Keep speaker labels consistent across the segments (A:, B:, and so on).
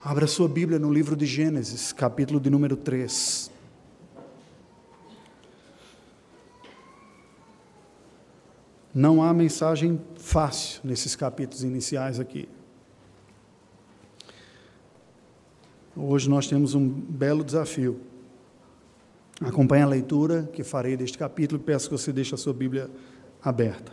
A: Abra sua Bíblia no livro de Gênesis, capítulo de número 3. Não há mensagem fácil nesses capítulos iniciais aqui. Hoje nós temos um belo desafio. Acompanhe a leitura que farei deste capítulo e peço que você deixe a sua Bíblia aberta.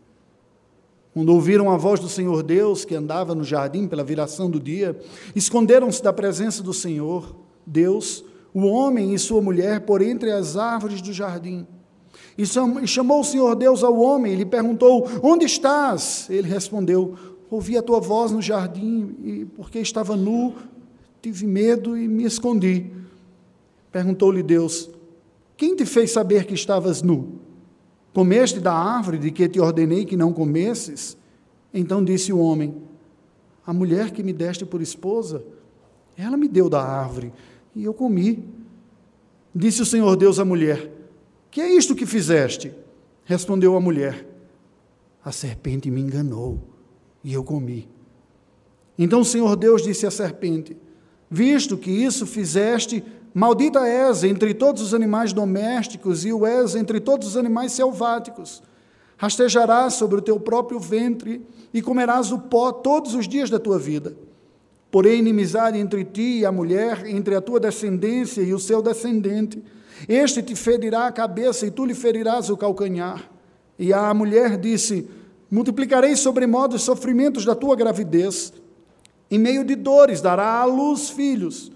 A: Quando ouviram a voz do Senhor Deus, que andava no jardim pela viração do dia, esconderam-se da presença do Senhor Deus, o homem e sua mulher, por entre as árvores do jardim. E chamou o Senhor Deus ao homem e lhe perguntou: Onde estás? Ele respondeu: Ouvi a tua voz no jardim, e porque estava nu, tive medo e me escondi. Perguntou-lhe Deus: Quem te fez saber que estavas nu? Comeste da árvore de que te ordenei que não comesses? Então disse o homem: A mulher que me deste por esposa, ela me deu da árvore e eu comi. Disse o Senhor Deus à mulher: Que é isto que fizeste? Respondeu a mulher: A serpente me enganou e eu comi. Então o Senhor Deus disse à serpente: Visto que isso fizeste, Maldita és entre todos os animais domésticos e o és entre todos os animais selváticos. Rastejarás sobre o teu próprio ventre e comerás o pó todos os dias da tua vida. Porém, inimizade entre ti e a mulher, entre a tua descendência e o seu descendente. Este te ferirá a cabeça e tu lhe ferirás o calcanhar. E a mulher disse: Multiplicarei sobremodo os sofrimentos da tua gravidez. Em meio de dores dará à luz filhos.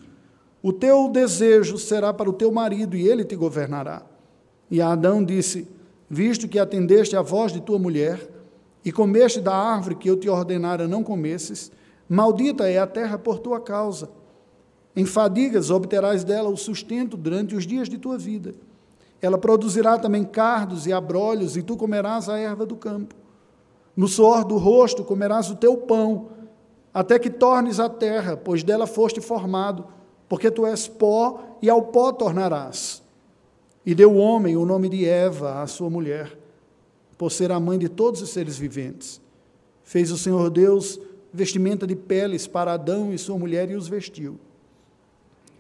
A: O teu desejo será para o teu marido e ele te governará. E Adão disse: Visto que atendeste à voz de tua mulher e comeste da árvore que eu te ordenara não comesses, maldita é a terra por tua causa. Em fadigas obterás dela o sustento durante os dias de tua vida. Ela produzirá também cardos e abrolhos, e tu comerás a erva do campo. No suor do rosto comerás o teu pão, até que tornes a terra, pois dela foste formado porque tu és pó e ao pó tornarás. E deu o homem o nome de Eva à sua mulher, por ser a mãe de todos os seres viventes. Fez o Senhor Deus vestimenta de peles para Adão e sua mulher e os vestiu.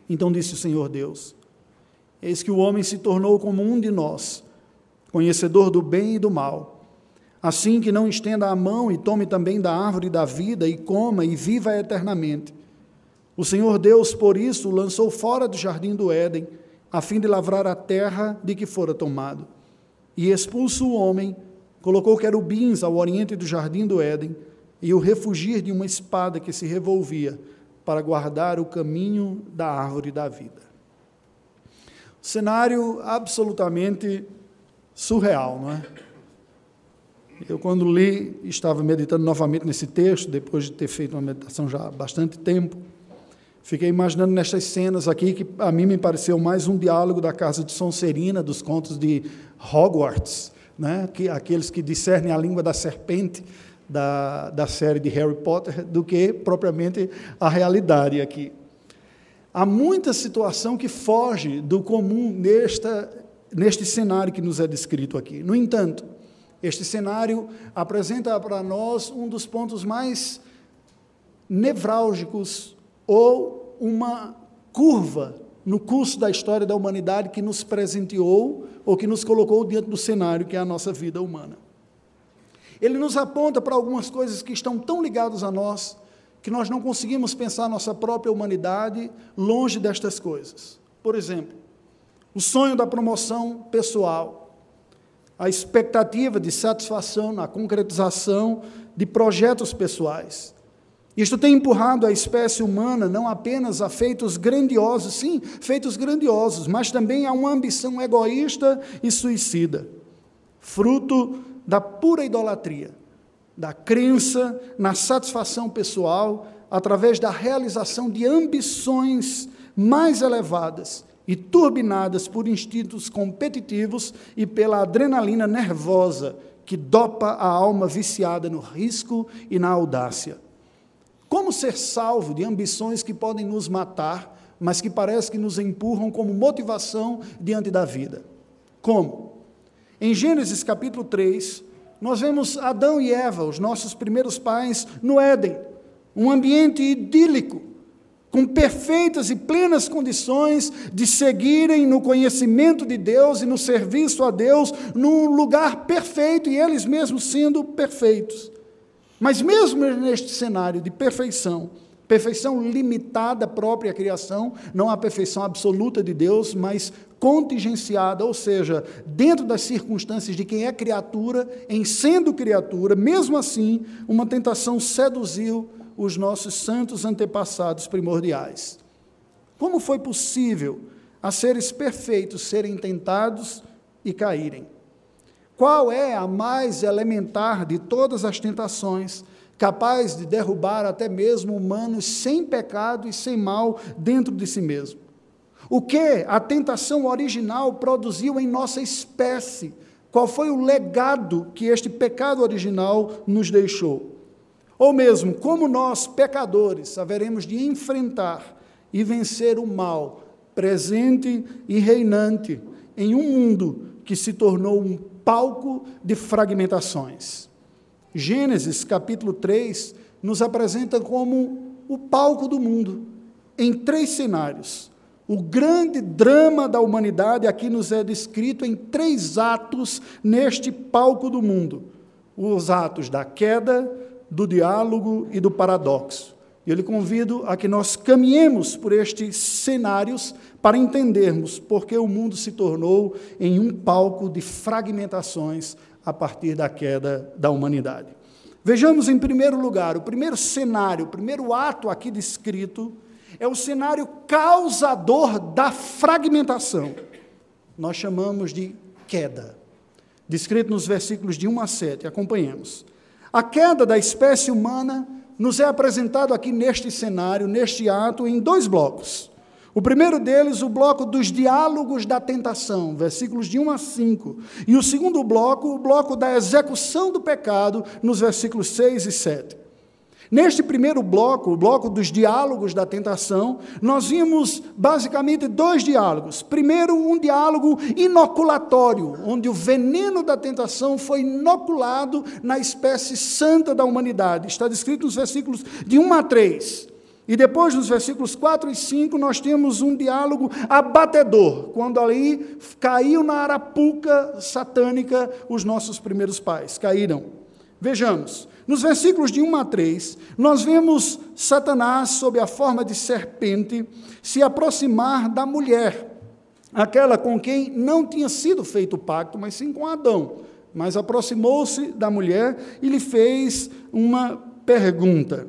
A: Então disse o Senhor Deus: Eis que o homem se tornou como um de nós, conhecedor do bem e do mal. Assim que não estenda a mão e tome também da árvore da vida e coma e viva eternamente. O Senhor Deus, por isso, o lançou fora do jardim do Éden, a fim de lavrar a terra de que fora tomado. E expulso o homem, colocou querubins ao oriente do jardim do Éden, e o refugir de uma espada que se revolvia, para guardar o caminho da árvore da vida. Cenário absolutamente surreal, não é? Eu, quando li, estava meditando novamente nesse texto, depois de ter feito uma meditação já há bastante tempo. Fiquei imaginando nestas cenas aqui que a mim me pareceu mais um diálogo da casa de Sonserina, dos contos de Hogwarts, né? que, aqueles que discernem a língua da serpente da, da série de Harry Potter, do que propriamente a realidade aqui. Há muita situação que foge do comum nesta, neste cenário que nos é descrito aqui. No entanto, este cenário apresenta para nós um dos pontos mais nevrálgicos ou uma curva no curso da história da humanidade que nos presenteou ou que nos colocou diante do cenário que é a nossa vida humana. Ele nos aponta para algumas coisas que estão tão ligadas a nós que nós não conseguimos pensar nossa própria humanidade longe destas coisas. Por exemplo, o sonho da promoção pessoal, a expectativa de satisfação na concretização de projetos pessoais. Isto tem empurrado a espécie humana não apenas a feitos grandiosos, sim, feitos grandiosos, mas também a uma ambição egoísta e suicida, fruto da pura idolatria, da crença na satisfação pessoal através da realização de ambições mais elevadas e turbinadas por instintos competitivos e pela adrenalina nervosa que dopa a alma viciada no risco e na audácia. Como ser salvo de ambições que podem nos matar, mas que parece que nos empurram como motivação diante da vida? Como? Em Gênesis capítulo 3, nós vemos Adão e Eva, os nossos primeiros pais, no Éden, um ambiente idílico, com perfeitas e plenas condições de seguirem no conhecimento de Deus e no serviço a Deus, num lugar perfeito e eles mesmos sendo perfeitos. Mas mesmo neste cenário de perfeição, perfeição limitada própria à criação, não a perfeição absoluta de Deus, mas contingenciada, ou seja, dentro das circunstâncias de quem é criatura, em sendo criatura, mesmo assim, uma tentação seduziu os nossos santos antepassados primordiais. Como foi possível a seres perfeitos serem tentados e caírem? Qual é a mais elementar de todas as tentações, capaz de derrubar até mesmo humanos sem pecado e sem mal dentro de si mesmo? O que a tentação original produziu em nossa espécie? Qual foi o legado que este pecado original nos deixou? Ou mesmo, como nós, pecadores, haveremos de enfrentar e vencer o mal presente e reinante em um mundo que se tornou um palco de fragmentações. Gênesis capítulo 3 nos apresenta como o palco do mundo, em três cenários. O grande drama da humanidade aqui nos é descrito em três atos neste palco do mundo: os atos da queda, do diálogo e do paradoxo. Eu lhe convido a que nós caminhemos por estes cenários para entendermos por que o mundo se tornou em um palco de fragmentações a partir da queda da humanidade. Vejamos, em primeiro lugar, o primeiro cenário, o primeiro ato aqui descrito, é o cenário causador da fragmentação. Nós chamamos de queda. Descrito nos versículos de 1 a 7, acompanhemos. A queda da espécie humana nos é apresentado aqui neste cenário, neste ato, em dois blocos. O primeiro deles, o bloco dos diálogos da tentação, versículos de 1 a 5. E o segundo bloco, o bloco da execução do pecado, nos versículos 6 e 7. Neste primeiro bloco, o bloco dos diálogos da tentação, nós vimos basicamente dois diálogos. Primeiro, um diálogo inoculatório, onde o veneno da tentação foi inoculado na espécie santa da humanidade. Está descrito nos versículos de 1 a 3. E depois, nos versículos 4 e 5, nós temos um diálogo abatedor, quando ali caiu na arapuca satânica os nossos primeiros pais, caíram. Vejamos, nos versículos de 1 a 3, nós vemos Satanás, sob a forma de serpente, se aproximar da mulher, aquela com quem não tinha sido feito o pacto, mas sim com Adão. Mas aproximou-se da mulher e lhe fez uma pergunta: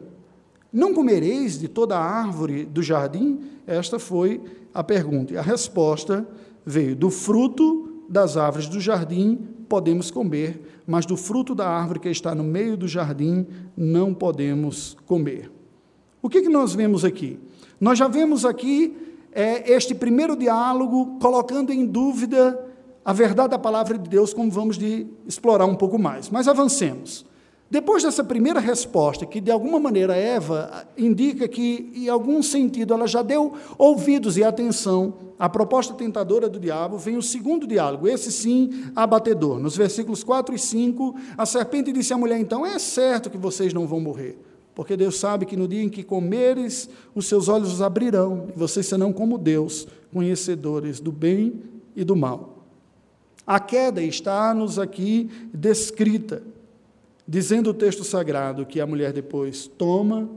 A: Não comereis de toda a árvore do jardim? Esta foi a pergunta. E a resposta veio: Do fruto das árvores do jardim podemos comer mas do fruto da árvore que está no meio do jardim não podemos comer. O que, que nós vemos aqui? Nós já vemos aqui é, este primeiro diálogo colocando em dúvida a verdade da palavra de Deus, como vamos de explorar um pouco mais. Mas avancemos. Depois dessa primeira resposta, que de alguma maneira Eva indica que, em algum sentido, ela já deu ouvidos e atenção à proposta tentadora do diabo, vem o segundo diálogo, esse sim abatedor. Nos versículos 4 e 5, a serpente disse à mulher: Então é certo que vocês não vão morrer, porque Deus sabe que no dia em que comeres, os seus olhos os abrirão, e vocês serão como Deus, conhecedores do bem e do mal. A queda está-nos aqui descrita dizendo o texto sagrado que a mulher depois toma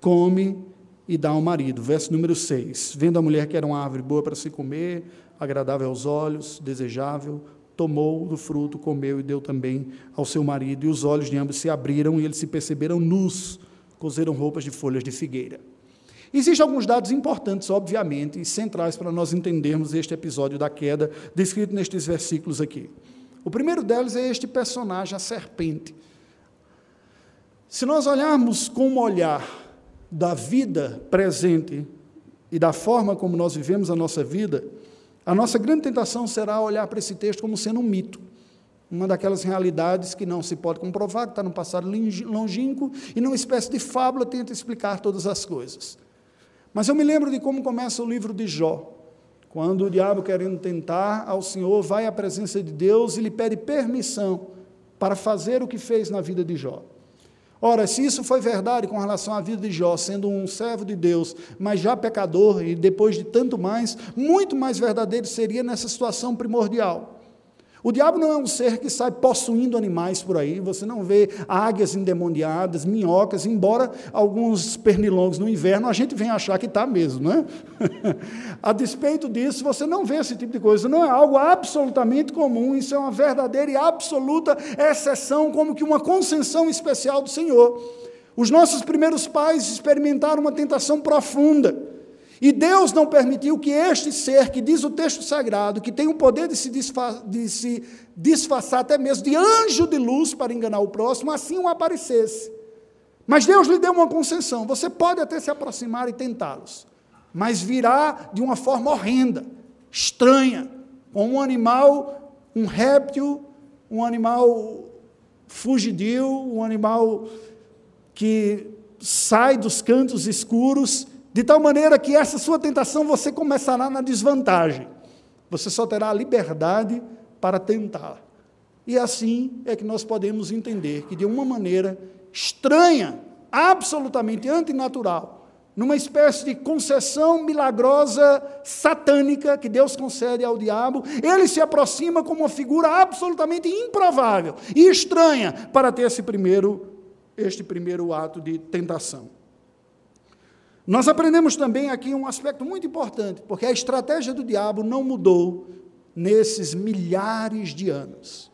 A: come e dá ao marido. Verso número 6. Vendo a mulher que era uma árvore boa para se comer, agradável aos olhos, desejável, tomou do fruto, comeu e deu também ao seu marido. E os olhos de ambos se abriram e eles se perceberam nus, cozeram roupas de folhas de figueira. Existem alguns dados importantes, obviamente, e centrais para nós entendermos este episódio da queda, descrito nestes versículos aqui. O primeiro deles é este personagem, a serpente. Se nós olharmos com um olhar da vida presente e da forma como nós vivemos a nossa vida, a nossa grande tentação será olhar para esse texto como sendo um mito, uma daquelas realidades que não se pode comprovar, que está no passado longínquo, e numa espécie de fábula tenta explicar todas as coisas. Mas eu me lembro de como começa o livro de Jó, quando o diabo, querendo tentar ao Senhor, vai à presença de Deus e lhe pede permissão para fazer o que fez na vida de Jó. Ora, se isso foi verdade com relação à vida de Jó, sendo um servo de Deus, mas já pecador e depois de tanto mais, muito mais verdadeiro seria nessa situação primordial. O diabo não é um ser que sai possuindo animais por aí, você não vê águias endemoniadas, minhocas, embora alguns pernilongos no inverno a gente venha achar que está mesmo, não é? a despeito disso, você não vê esse tipo de coisa, não é algo absolutamente comum, isso é uma verdadeira e absoluta exceção, como que uma concessão especial do Senhor. Os nossos primeiros pais experimentaram uma tentação profunda e Deus não permitiu que este ser, que diz o texto sagrado, que tem o poder de se, de se disfarçar até mesmo de anjo de luz para enganar o próximo, assim o aparecesse. Mas Deus lhe deu uma concessão: você pode até se aproximar e tentá-los, mas virá de uma forma horrenda, estranha, com um animal, um réptil, um animal fugidio, um animal que sai dos cantos escuros de tal maneira que essa sua tentação você começará na desvantagem. Você só terá a liberdade para tentar. E assim é que nós podemos entender que, de uma maneira estranha, absolutamente antinatural, numa espécie de concessão milagrosa satânica que Deus concede ao diabo, ele se aproxima como uma figura absolutamente improvável e estranha para ter esse primeiro, este primeiro ato de tentação. Nós aprendemos também aqui um aspecto muito importante, porque a estratégia do diabo não mudou nesses milhares de anos.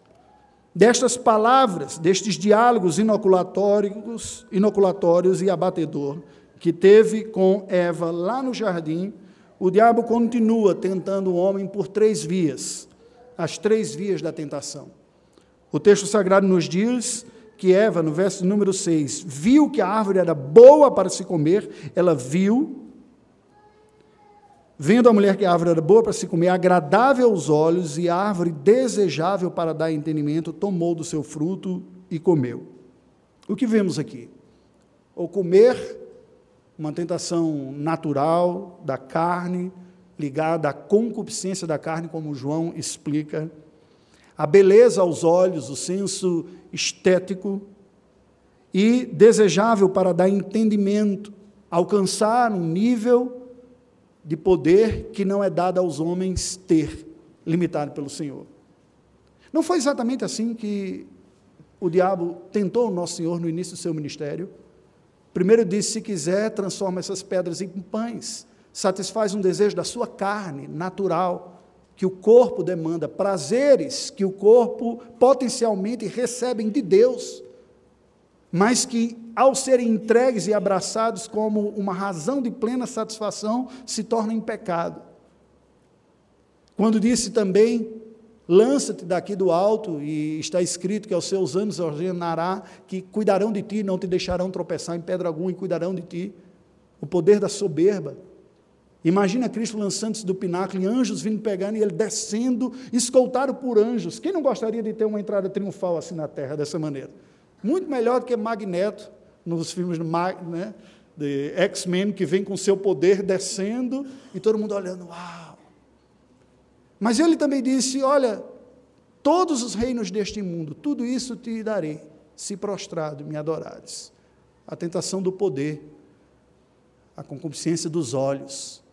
A: Destas palavras, destes diálogos inoculatórios, inoculatórios e abatedor que teve com Eva lá no jardim, o diabo continua tentando o homem por três vias, as três vias da tentação. O texto sagrado nos diz que Eva, no verso número 6, viu que a árvore era boa para se comer, ela viu, vendo a mulher que a árvore era boa para se comer, agradável aos olhos e árvore desejável para dar entendimento, tomou do seu fruto e comeu. O que vemos aqui? O comer, uma tentação natural da carne, ligada à concupiscência da carne, como João explica a beleza aos olhos, o senso estético e desejável para dar entendimento, alcançar um nível de poder que não é dado aos homens ter, limitado pelo Senhor. Não foi exatamente assim que o diabo tentou o nosso Senhor no início do seu ministério? Primeiro disse: se quiser, transforma essas pedras em pães, satisfaz um desejo da sua carne natural que o corpo demanda, prazeres que o corpo potencialmente recebem de Deus, mas que, ao serem entregues e abraçados como uma razão de plena satisfação, se tornam pecado. Quando disse também, lança-te daqui do alto, e está escrito que aos seus anos ordenará que cuidarão de ti, não te deixarão tropeçar em pedra alguma e cuidarão de ti. O poder da soberba, Imagina Cristo lançando-se do pináculo e anjos vindo pegando e ele descendo, escoltado por anjos. Quem não gostaria de ter uma entrada triunfal assim na terra, dessa maneira? Muito melhor do que Magneto, nos filmes né, de X-Men, que vem com seu poder descendo e todo mundo olhando, uau! Mas ele também disse: Olha, todos os reinos deste mundo, tudo isso te darei, se prostrado me adorares. A tentação do poder, a concupiscência dos olhos,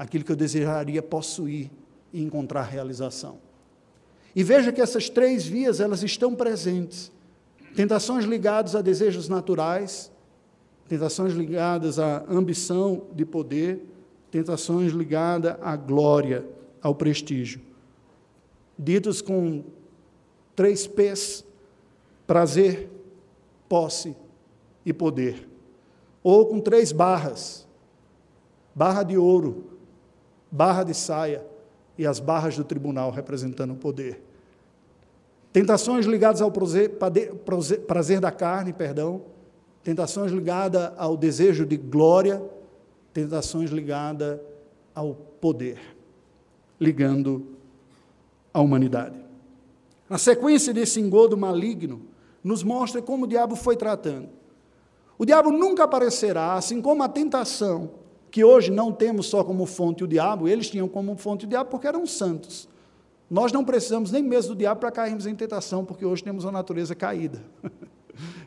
A: aquilo que eu desejaria possuir e encontrar realização. E veja que essas três vias, elas estão presentes. Tentações ligadas a desejos naturais, tentações ligadas à ambição de poder, tentações ligadas à glória, ao prestígio. Ditos com três P's: prazer, posse e poder. Ou com três barras: barra de ouro, barra de saia e as barras do tribunal representando o poder. Tentações ligadas ao prazer, prazer da carne, perdão, tentações ligadas ao desejo de glória, tentações ligadas ao poder, ligando a humanidade. Na sequência desse engodo maligno, nos mostra como o diabo foi tratando. O diabo nunca aparecerá, assim como a tentação, que hoje não temos só como fonte o diabo, eles tinham como fonte o diabo porque eram santos. Nós não precisamos nem mesmo do diabo para cairmos em tentação, porque hoje temos uma natureza caída.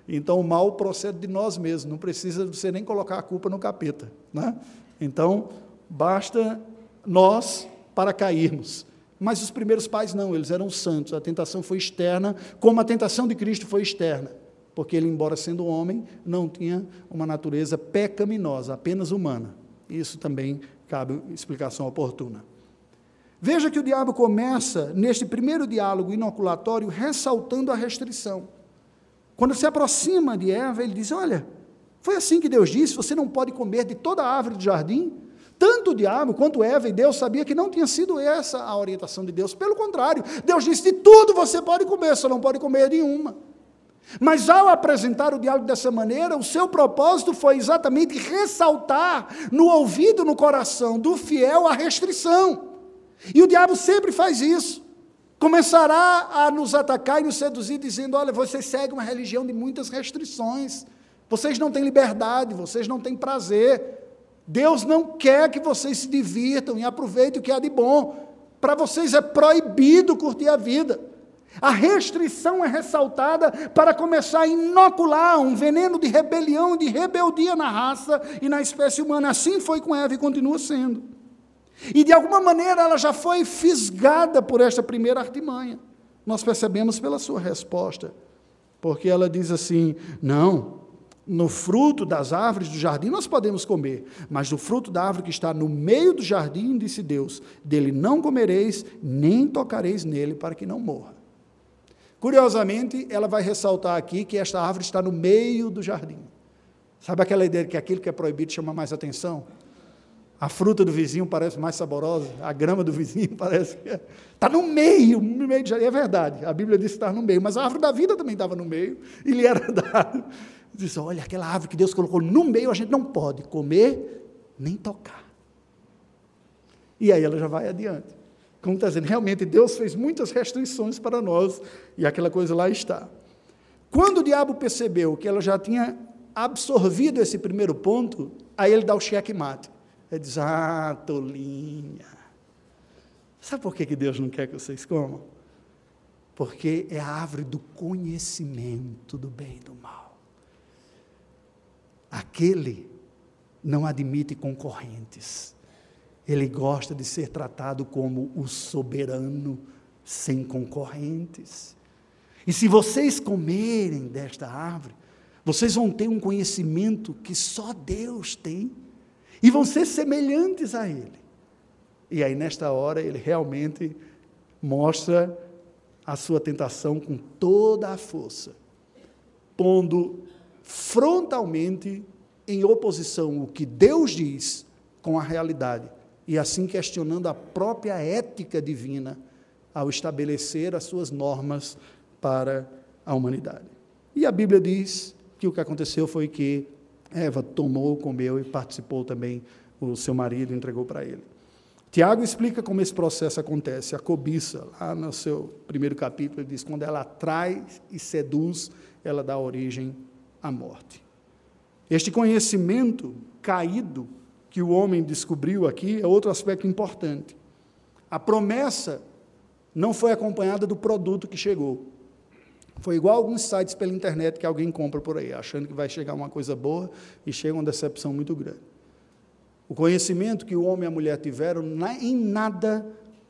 A: Então o mal procede de nós mesmos, não precisa você nem colocar a culpa no capeta. Né? Então, basta nós para cairmos. Mas os primeiros pais não, eles eram santos, a tentação foi externa, como a tentação de Cristo foi externa, porque ele, embora sendo homem, não tinha uma natureza pecaminosa, apenas humana. Isso também cabe explicação oportuna. Veja que o diabo começa, neste primeiro diálogo inoculatório, ressaltando a restrição. Quando se aproxima de Eva, ele diz: Olha, foi assim que Deus disse: você não pode comer de toda a árvore do jardim. Tanto o diabo quanto Eva e Deus sabia que não tinha sido essa a orientação de Deus. Pelo contrário, Deus disse: de tudo você pode comer, só não pode comer de uma. Mas ao apresentar o diálogo dessa maneira, o seu propósito foi exatamente ressaltar no ouvido, no coração do fiel a restrição. E o diabo sempre faz isso começará a nos atacar e nos seduzir, dizendo: olha, vocês seguem uma religião de muitas restrições, vocês não têm liberdade, vocês não têm prazer. Deus não quer que vocês se divirtam e aproveitem o que há de bom. Para vocês é proibido curtir a vida. A restrição é ressaltada para começar a inocular um veneno de rebelião, de rebeldia na raça e na espécie humana. Assim foi com Eva e continua sendo. E de alguma maneira ela já foi fisgada por esta primeira artimanha. Nós percebemos pela sua resposta, porque ela diz assim: não, no fruto das árvores do jardim nós podemos comer, mas do fruto da árvore que está no meio do jardim, disse Deus, dele não comereis, nem tocareis nele, para que não morra. Curiosamente, ela vai ressaltar aqui que esta árvore está no meio do jardim. Sabe aquela ideia de que aquilo que é proibido chama mais atenção? A fruta do vizinho parece mais saborosa, a grama do vizinho parece que está no meio, no meio de É verdade, a Bíblia diz que está no meio, mas a árvore da vida também estava no meio, e lhe era dado. Diz: olha, aquela árvore que Deus colocou no meio, a gente não pode comer nem tocar. E aí ela já vai adiante. Como está dizendo, realmente Deus fez muitas restrições para nós, e aquela coisa lá está. Quando o diabo percebeu que ela já tinha absorvido esse primeiro ponto, aí ele dá o cheque-mate. Ele diz: Ah, tolinha. Sabe por que Deus não quer que vocês comam? Porque é a árvore do conhecimento do bem e do mal. Aquele não admite concorrentes. Ele gosta de ser tratado como o soberano, sem concorrentes. E se vocês comerem desta árvore, vocês vão ter um conhecimento que só Deus tem e vão ser semelhantes a Ele. E aí, nesta hora, ele realmente mostra a sua tentação com toda a força, pondo frontalmente em oposição o que Deus diz com a realidade, e assim questionando a própria ética divina ao estabelecer as suas normas para a humanidade. E a Bíblia diz que o que aconteceu foi que Eva tomou, comeu e participou também, o seu marido entregou para ele. Tiago explica como esse processo acontece. A cobiça, lá no seu primeiro capítulo, ele diz: quando ela atrai e seduz, ela dá origem à morte. Este conhecimento caído que o homem descobriu aqui é outro aspecto importante. A promessa não foi acompanhada do produto que chegou. Foi igual alguns sites pela internet que alguém compra por aí, achando que vai chegar uma coisa boa e chega uma decepção muito grande. O conhecimento que o homem e a mulher tiveram em nada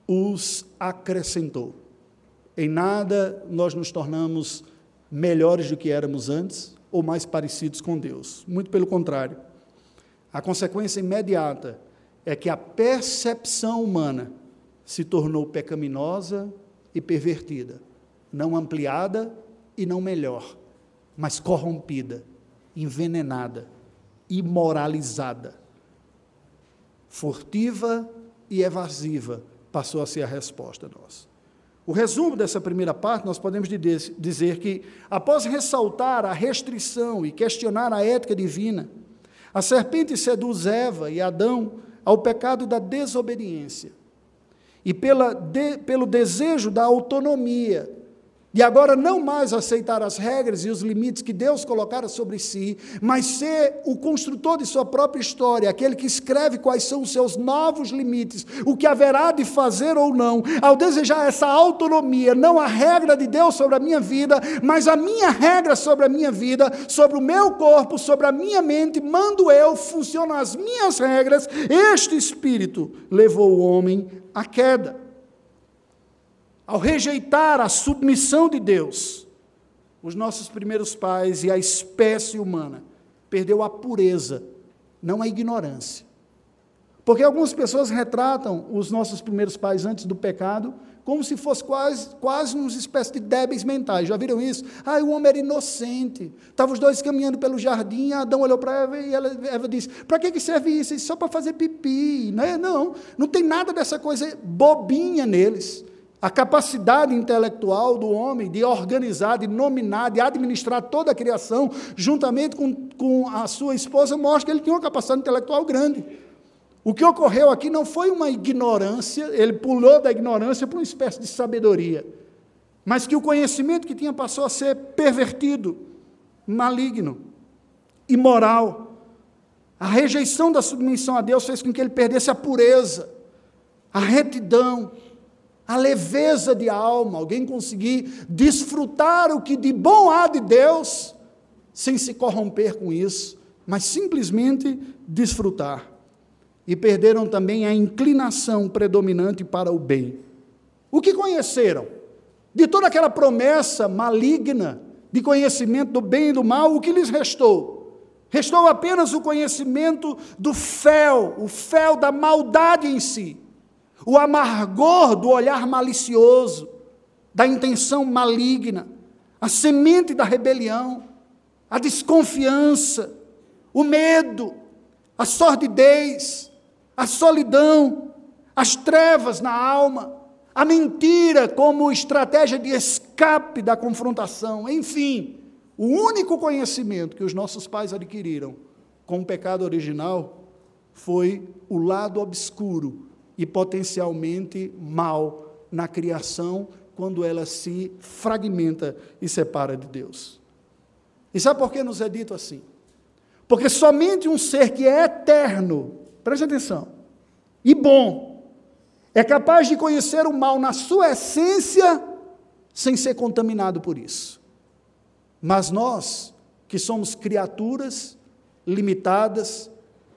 A: os acrescentou. Em nada nós nos tornamos melhores do que éramos antes, ou mais parecidos com Deus. Muito pelo contrário. A consequência imediata é que a percepção humana se tornou pecaminosa e pervertida, não ampliada e não melhor, mas corrompida, envenenada, imoralizada. Furtiva e evasiva passou a ser a resposta nossa. O resumo dessa primeira parte, nós podemos dizer que, após ressaltar a restrição e questionar a ética divina, a serpente seduz Eva e Adão ao pecado da desobediência e pela de, pelo desejo da autonomia e agora não mais aceitar as regras e os limites que Deus colocara sobre si, mas ser o construtor de sua própria história, aquele que escreve quais são os seus novos limites, o que haverá de fazer ou não, ao desejar essa autonomia, não a regra de Deus sobre a minha vida, mas a minha regra sobre a minha vida, sobre o meu corpo, sobre a minha mente, mando eu, funcionam as minhas regras, este espírito levou o homem à queda ao rejeitar a submissão de Deus, os nossos primeiros pais e a espécie humana perdeu a pureza, não a ignorância. Porque algumas pessoas retratam os nossos primeiros pais antes do pecado como se fosse quase, quase uma espécie de débeis mentais. Já viram isso? Ah, o homem era inocente. Estavam os dois caminhando pelo jardim, Adão olhou para Eva e ela, Eva disse: Para que, que serve isso? Só para fazer pipi. Não, é? não, não tem nada dessa coisa bobinha neles. A capacidade intelectual do homem de organizar, de nominar, de administrar toda a criação, juntamente com, com a sua esposa, mostra que ele tinha uma capacidade intelectual grande. O que ocorreu aqui não foi uma ignorância, ele pulou da ignorância para uma espécie de sabedoria, mas que o conhecimento que tinha passou a ser pervertido, maligno, imoral. A rejeição da submissão a Deus fez com que ele perdesse a pureza, a retidão, a leveza de alma, alguém conseguir desfrutar o que de bom há de Deus, sem se corromper com isso, mas simplesmente desfrutar. E perderam também a inclinação predominante para o bem. O que conheceram? De toda aquela promessa maligna de conhecimento do bem e do mal, o que lhes restou? Restou apenas o conhecimento do fel, o fel da maldade em si o amargor do olhar malicioso, da intenção maligna, a semente da rebelião, a desconfiança, o medo, a sordidez, a solidão, as trevas na alma, a mentira como estratégia de escape da confrontação, enfim, o único conhecimento que os nossos pais adquiriram com o pecado original foi o lado obscuro e potencialmente mal na criação quando ela se fragmenta e separa de Deus. E sabe por que nos é dito assim? Porque somente um ser que é eterno, preste atenção, e bom, é capaz de conhecer o mal na sua essência sem ser contaminado por isso. Mas nós, que somos criaturas limitadas,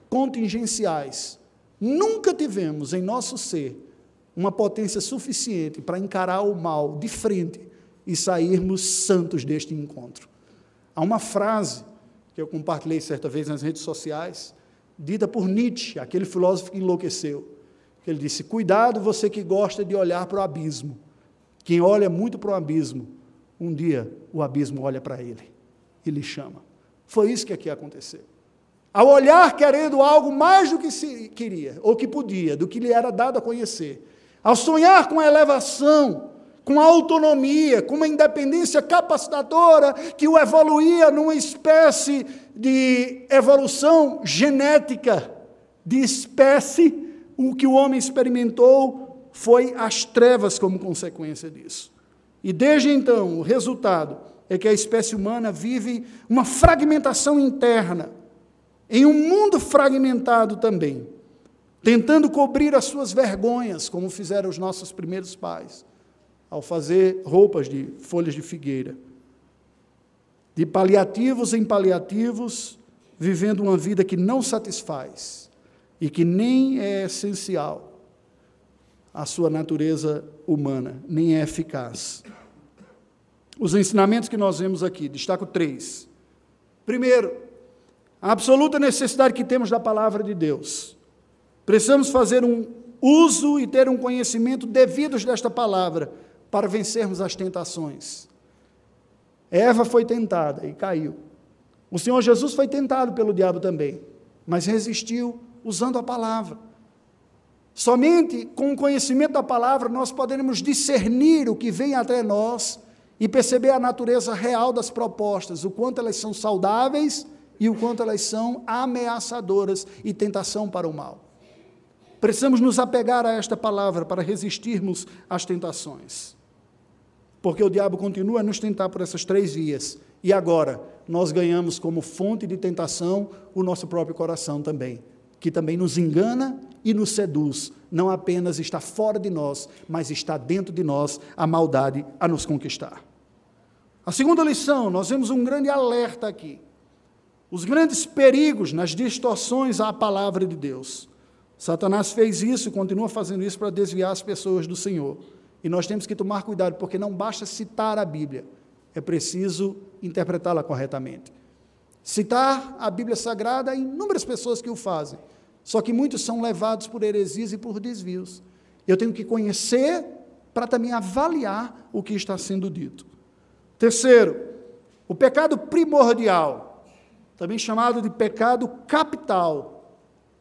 A: contingenciais, Nunca tivemos em nosso ser uma potência suficiente para encarar o mal de frente e sairmos santos deste encontro. Há uma frase que eu compartilhei certa vez nas redes sociais, dita por Nietzsche, aquele filósofo que enlouqueceu. Que ele disse: Cuidado, você que gosta de olhar para o abismo. Quem olha muito para o abismo, um dia o abismo olha para ele e lhe chama. Foi isso que aqui aconteceu ao olhar querendo algo mais do que se queria, ou que podia, do que lhe era dado a conhecer, ao sonhar com a elevação, com a autonomia, com uma independência capacitadora que o evoluía numa espécie de evolução genética, de espécie, o que o homem experimentou foi as trevas como consequência disso. E desde então, o resultado é que a espécie humana vive uma fragmentação interna, em um mundo fragmentado também, tentando cobrir as suas vergonhas, como fizeram os nossos primeiros pais, ao fazer roupas de folhas de figueira. De paliativos em paliativos, vivendo uma vida que não satisfaz e que nem é essencial à sua natureza humana, nem é eficaz. Os ensinamentos que nós vemos aqui, destaco três. Primeiro, a absoluta necessidade que temos da palavra de Deus. Precisamos fazer um uso e ter um conhecimento devidos desta palavra para vencermos as tentações. Eva foi tentada e caiu. O Senhor Jesus foi tentado pelo diabo também, mas resistiu usando a palavra. Somente com o conhecimento da palavra nós poderemos discernir o que vem até nós e perceber a natureza real das propostas, o quanto elas são saudáveis e o quanto elas são ameaçadoras e tentação para o mal. Precisamos nos apegar a esta palavra para resistirmos às tentações. Porque o diabo continua a nos tentar por essas três vias. E agora, nós ganhamos como fonte de tentação o nosso próprio coração também, que também nos engana e nos seduz. Não apenas está fora de nós, mas está dentro de nós a maldade a nos conquistar. A segunda lição, nós vemos um grande alerta aqui. Os grandes perigos nas distorções à palavra de Deus. Satanás fez isso e continua fazendo isso para desviar as pessoas do Senhor. E nós temos que tomar cuidado, porque não basta citar a Bíblia, é preciso interpretá-la corretamente. Citar a Bíblia Sagrada, há inúmeras pessoas que o fazem, só que muitos são levados por heresias e por desvios. Eu tenho que conhecer para também avaliar o que está sendo dito. Terceiro, o pecado primordial, também chamado de pecado capital,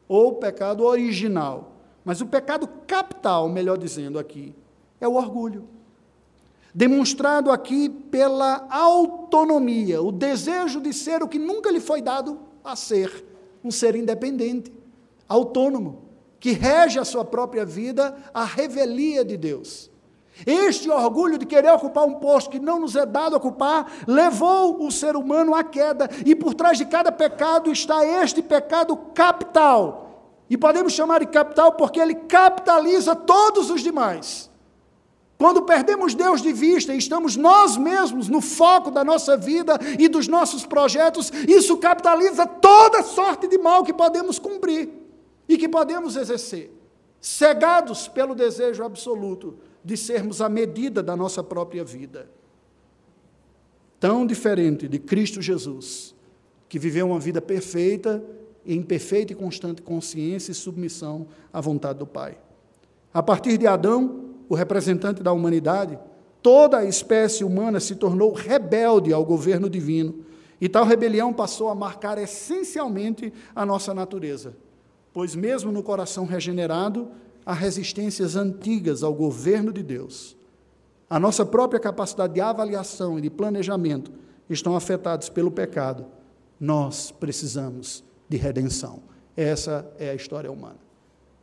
A: ou pecado original. Mas o pecado capital, melhor dizendo aqui, é o orgulho. Demonstrado aqui pela autonomia, o desejo de ser o que nunca lhe foi dado a ser, um ser independente, autônomo, que rege a sua própria vida à revelia de Deus. Este orgulho de querer ocupar um posto que não nos é dado ocupar, levou o ser humano à queda, e por trás de cada pecado está este pecado capital. E podemos chamar de capital porque ele capitaliza todos os demais. Quando perdemos Deus de vista e estamos nós mesmos no foco da nossa vida e dos nossos projetos, isso capitaliza toda sorte de mal que podemos cumprir e que podemos exercer, cegados pelo desejo absoluto de sermos a medida da nossa própria vida. Tão diferente de Cristo Jesus, que viveu uma vida perfeita, em perfeita e constante consciência e submissão à vontade do Pai. A partir de Adão, o representante da humanidade, toda a espécie humana se tornou rebelde ao governo divino, e tal rebelião passou a marcar essencialmente a nossa natureza, pois, mesmo no coração regenerado, a resistências antigas ao governo de Deus. A nossa própria capacidade de avaliação e de planejamento estão afetados pelo pecado. Nós precisamos de redenção. Essa é a história humana.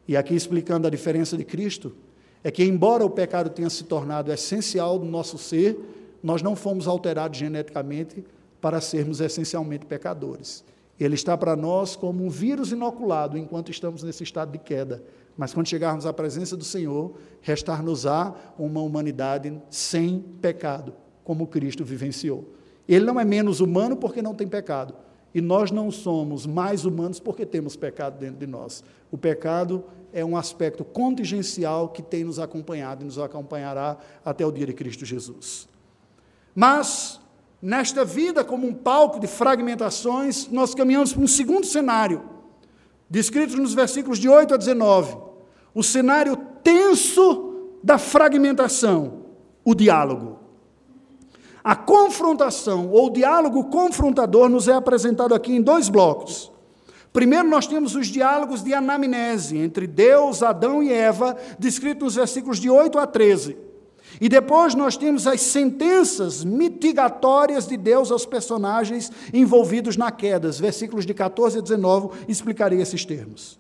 A: E aqui explicando a diferença de Cristo, é que, embora o pecado tenha se tornado essencial do nosso ser, nós não fomos alterados geneticamente para sermos essencialmente pecadores. Ele está para nós como um vírus inoculado enquanto estamos nesse estado de queda. Mas quando chegarmos à presença do Senhor, restar-nos-á uma humanidade sem pecado, como Cristo vivenciou. Ele não é menos humano porque não tem pecado. E nós não somos mais humanos porque temos pecado dentro de nós. O pecado é um aspecto contingencial que tem nos acompanhado e nos acompanhará até o dia de Cristo Jesus. Mas, nesta vida, como um palco de fragmentações, nós caminhamos para um segundo cenário descritos nos versículos de 8 a 19. O cenário tenso da fragmentação, o diálogo. A confrontação ou diálogo confrontador nos é apresentado aqui em dois blocos. Primeiro, nós temos os diálogos de anamnese entre Deus, Adão e Eva, descritos nos versículos de 8 a 13. E depois nós temos as sentenças mitigatórias de Deus aos personagens envolvidos na queda. Versículos de 14 a 19 explicarei esses termos.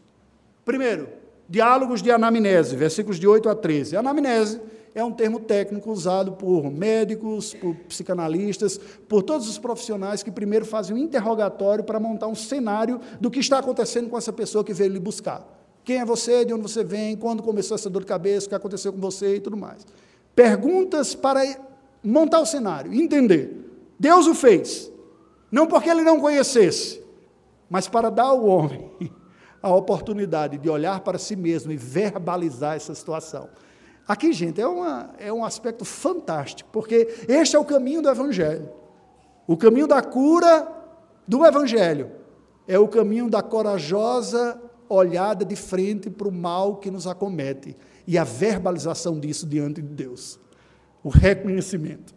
A: Primeiro, diálogos de anamnese, versículos de 8 a 13. Anamnese é um termo técnico usado por médicos, por psicanalistas, por todos os profissionais que primeiro fazem um interrogatório para montar um cenário do que está acontecendo com essa pessoa que veio lhe buscar. Quem é você, de onde você vem, quando começou essa dor de cabeça, o que aconteceu com você e tudo mais. Perguntas para montar o cenário, entender. Deus o fez, não porque ele não conhecesse, mas para dar ao homem a oportunidade de olhar para si mesmo e verbalizar essa situação. Aqui, gente, é, uma, é um aspecto fantástico, porque este é o caminho do Evangelho. O caminho da cura do Evangelho é o caminho da corajosa olhada de frente para o mal que nos acomete e a verbalização disso diante de Deus. O reconhecimento.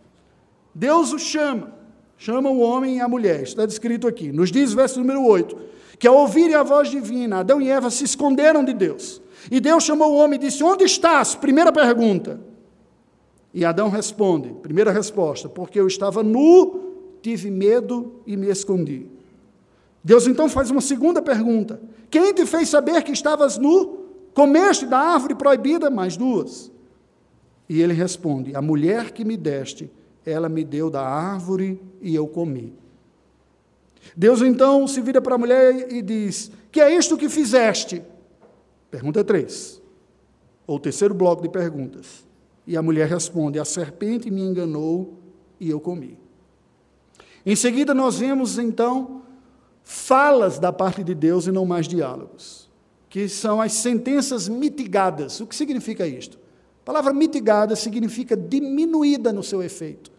A: Deus o chama, chama o homem e a mulher, está descrito aqui. Nos diz o verso número 8, que ao ouvirem a voz divina, Adão e Eva se esconderam de Deus. E Deus chamou o homem e disse: Onde estás? Primeira pergunta. E Adão responde, primeira resposta, porque eu estava nu, tive medo e me escondi. Deus então faz uma segunda pergunta: Quem te fez saber que estavas nu? Comeste da árvore proibida? Mais duas. E ele responde: A mulher que me deste, ela me deu da árvore e eu comi. Deus então se vira para a mulher e diz: Que é isto que fizeste? Pergunta 3. Ou terceiro bloco de perguntas. E a mulher responde: A serpente me enganou e eu comi. Em seguida, nós vemos então falas da parte de Deus e não mais diálogos, que são as sentenças mitigadas. O que significa isto? A palavra mitigada significa diminuída no seu efeito.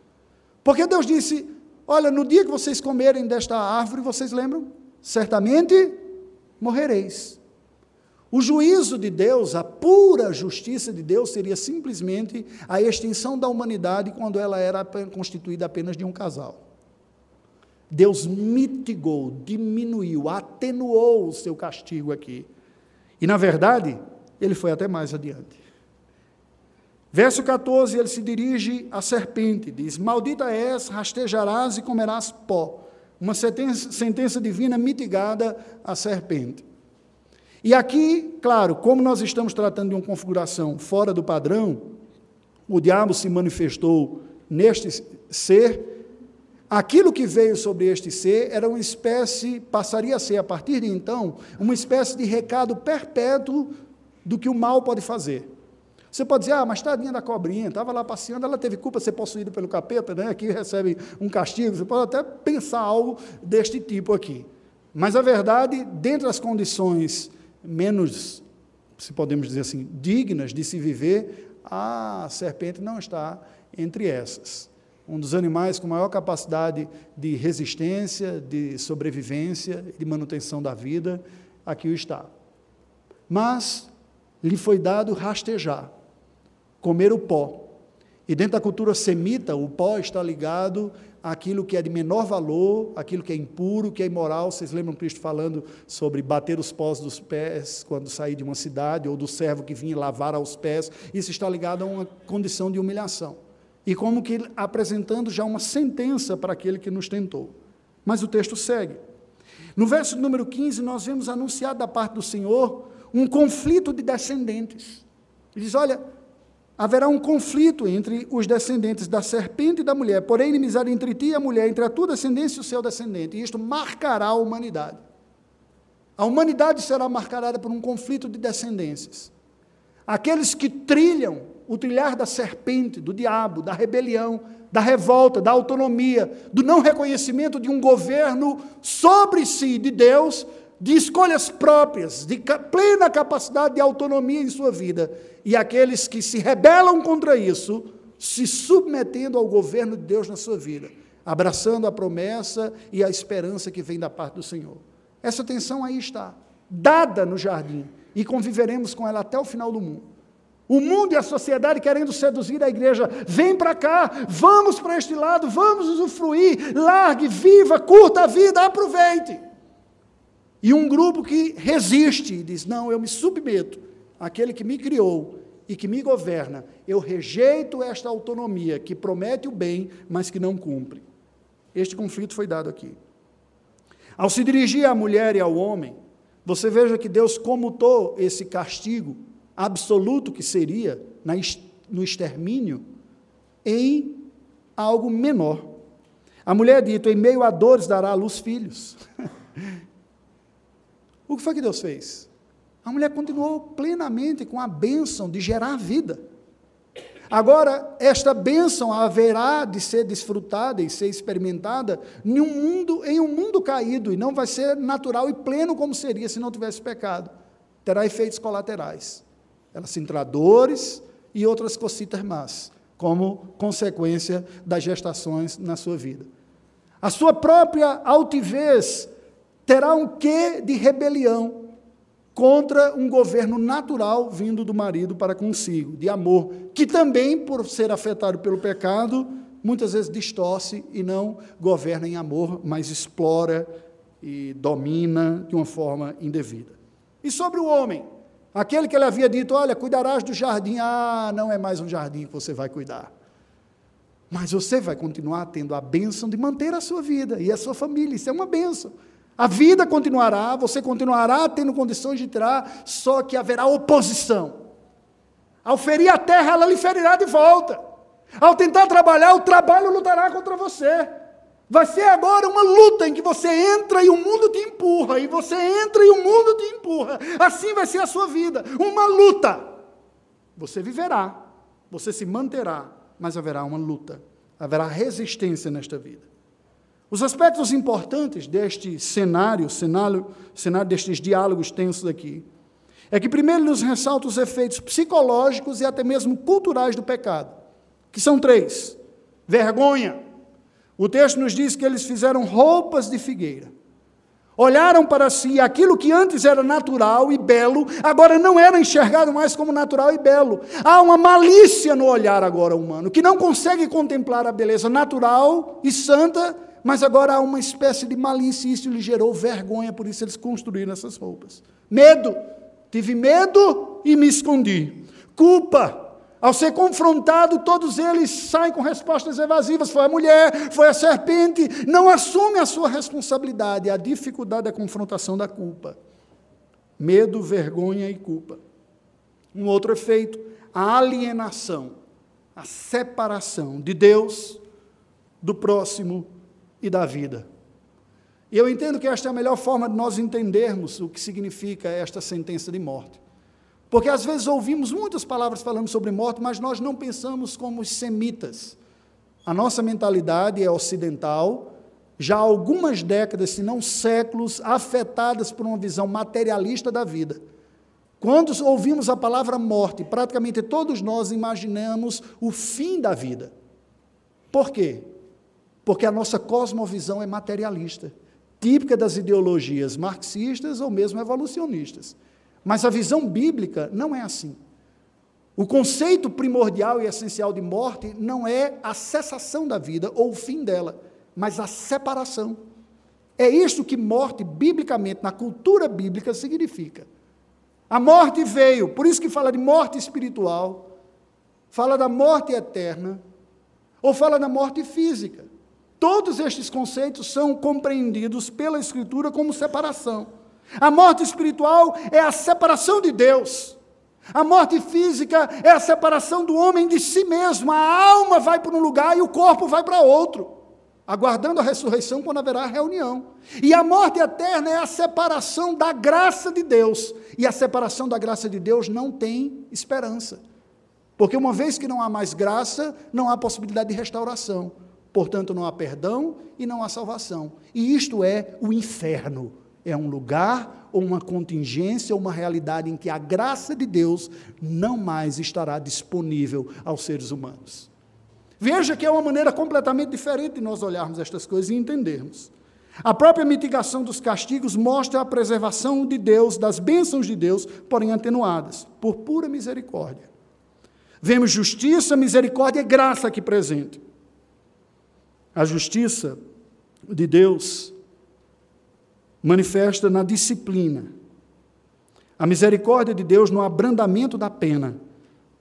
A: Porque Deus disse: Olha, no dia que vocês comerem desta árvore, vocês lembram? Certamente morrereis. O juízo de Deus, a pura justiça de Deus, seria simplesmente a extinção da humanidade quando ela era constituída apenas de um casal. Deus mitigou, diminuiu, atenuou o seu castigo aqui. E, na verdade, ele foi até mais adiante. Verso 14, ele se dirige à serpente, diz: Maldita és, rastejarás e comerás pó. Uma sentença, divina mitigada à serpente. E aqui, claro, como nós estamos tratando de uma configuração fora do padrão, o diabo se manifestou neste ser, aquilo que veio sobre este ser era uma espécie, passaria a ser a partir de então, uma espécie de recado perpétuo do que o mal pode fazer. Você pode dizer, ah, mas tadinha da cobrinha, estava lá passeando, ela teve culpa de ser possuída pelo capeta, né? aqui recebe um castigo. Você pode até pensar algo deste tipo aqui. Mas a verdade, dentro das condições menos, se podemos dizer assim, dignas de se viver, a serpente não está entre essas. Um dos animais com maior capacidade de resistência, de sobrevivência, de manutenção da vida, aqui o está. Mas lhe foi dado rastejar, comer o pó. E dentro da cultura semita, o pó está ligado aquilo que é de menor valor, aquilo que é impuro, que é imoral. Vocês lembram Cristo falando sobre bater os pós dos pés quando sair de uma cidade, ou do servo que vinha lavar aos pés? Isso está ligado a uma condição de humilhação. E como que apresentando já uma sentença para aquele que nos tentou. Mas o texto segue. No verso número 15, nós vemos anunciado da parte do Senhor um conflito de descendentes. Ele diz: Olha, haverá um conflito entre os descendentes da serpente e da mulher, porém inimizade entre ti e a mulher, entre a tua descendência e o seu descendente, e isto marcará a humanidade. A humanidade será marcada por um conflito de descendências. Aqueles que trilham o trilhar da serpente, do diabo, da rebelião, da revolta, da autonomia, do não reconhecimento de um governo sobre si de Deus, de escolhas próprias, de plena capacidade de autonomia em sua vida, e aqueles que se rebelam contra isso, se submetendo ao governo de Deus na sua vida, abraçando a promessa e a esperança que vem da parte do Senhor. Essa tensão aí está, dada no jardim, e conviveremos com ela até o final do mundo. O mundo e a sociedade querendo seduzir a igreja, vem para cá, vamos para este lado, vamos usufruir, largue, viva, curta a vida, aproveite. E um grupo que resiste e diz: Não, eu me submeto àquele que me criou e que me governa. Eu rejeito esta autonomia que promete o bem, mas que não cumpre. Este conflito foi dado aqui. Ao se dirigir à mulher e ao homem, você veja que Deus comutou esse castigo absoluto que seria no extermínio em algo menor. A mulher é dito: em meio a dores dará à luz filhos. O que foi que Deus fez? A mulher continuou plenamente com a bênção de gerar vida. Agora, esta bênção haverá de ser desfrutada e ser experimentada em um mundo, em um mundo caído, e não vai ser natural e pleno como seria se não tivesse pecado. Terá efeitos colaterais. Ela sentirá dores e outras cositas más, como consequência das gestações na sua vida. A sua própria altivez terá um quê de rebelião contra um governo natural vindo do marido para consigo, de amor, que também, por ser afetado pelo pecado, muitas vezes distorce e não governa em amor, mas explora e domina de uma forma indevida. E sobre o homem, aquele que ele havia dito: Olha, cuidarás do jardim. Ah, não é mais um jardim que você vai cuidar. Mas você vai continuar tendo a bênção de manter a sua vida e a sua família. Isso é uma bênção. A vida continuará, você continuará tendo condições de tirar, só que haverá oposição. Ao ferir a terra, ela lhe ferirá de volta. Ao tentar trabalhar, o trabalho lutará contra você. Vai ser agora uma luta em que você entra e o mundo te empurra, e você entra e o mundo te empurra. Assim vai ser a sua vida, uma luta. Você viverá, você se manterá, mas haverá uma luta, haverá resistência nesta vida. Os aspectos importantes deste cenário, cenário, cenário destes diálogos tensos aqui, é que primeiro nos ressalta os efeitos psicológicos e até mesmo culturais do pecado, que são três: vergonha, o texto nos diz que eles fizeram roupas de figueira. Olharam para si aquilo que antes era natural e belo, agora não era enxergado mais como natural e belo. Há uma malícia no olhar agora humano, que não consegue contemplar a beleza natural e santa, mas agora há uma espécie de malícia e isso lhe gerou vergonha, por isso eles construíram essas roupas. Medo. Tive medo e me escondi. Culpa. Ao ser confrontado, todos eles saem com respostas evasivas. Foi a mulher, foi a serpente. Não assume a sua responsabilidade. A dificuldade da confrontação da culpa. Medo, vergonha e culpa. Um outro efeito, a alienação, a separação de Deus, do próximo e da vida. E eu entendo que esta é a melhor forma de nós entendermos o que significa esta sentença de morte. Porque às vezes ouvimos muitas palavras falando sobre morte, mas nós não pensamos como os semitas. A nossa mentalidade é ocidental, já há algumas décadas, se não séculos, afetadas por uma visão materialista da vida. Quando ouvimos a palavra morte, praticamente todos nós imaginamos o fim da vida. Por quê? Porque a nossa cosmovisão é materialista, típica das ideologias marxistas ou mesmo evolucionistas. Mas a visão bíblica não é assim. O conceito primordial e essencial de morte não é a cessação da vida ou o fim dela, mas a separação. É isso que morte, biblicamente, na cultura bíblica, significa. A morte veio, por isso que fala de morte espiritual, fala da morte eterna, ou fala da morte física. Todos estes conceitos são compreendidos pela Escritura como separação. A morte espiritual é a separação de Deus. A morte física é a separação do homem de si mesmo. A alma vai para um lugar e o corpo vai para outro, aguardando a ressurreição quando haverá a reunião. E a morte eterna é a separação da graça de Deus. E a separação da graça de Deus não tem esperança. Porque uma vez que não há mais graça, não há possibilidade de restauração. Portanto, não há perdão e não há salvação. E isto é o inferno é um lugar ou uma contingência uma realidade em que a graça de Deus não mais estará disponível aos seres humanos. Veja que é uma maneira completamente diferente de nós olharmos estas coisas e entendermos. A própria mitigação dos castigos mostra a preservação de Deus, das bênçãos de Deus, porém atenuadas, por pura misericórdia. Vemos justiça, misericórdia e graça aqui presente. A justiça de Deus manifesta na disciplina. A misericórdia de Deus no abrandamento da pena,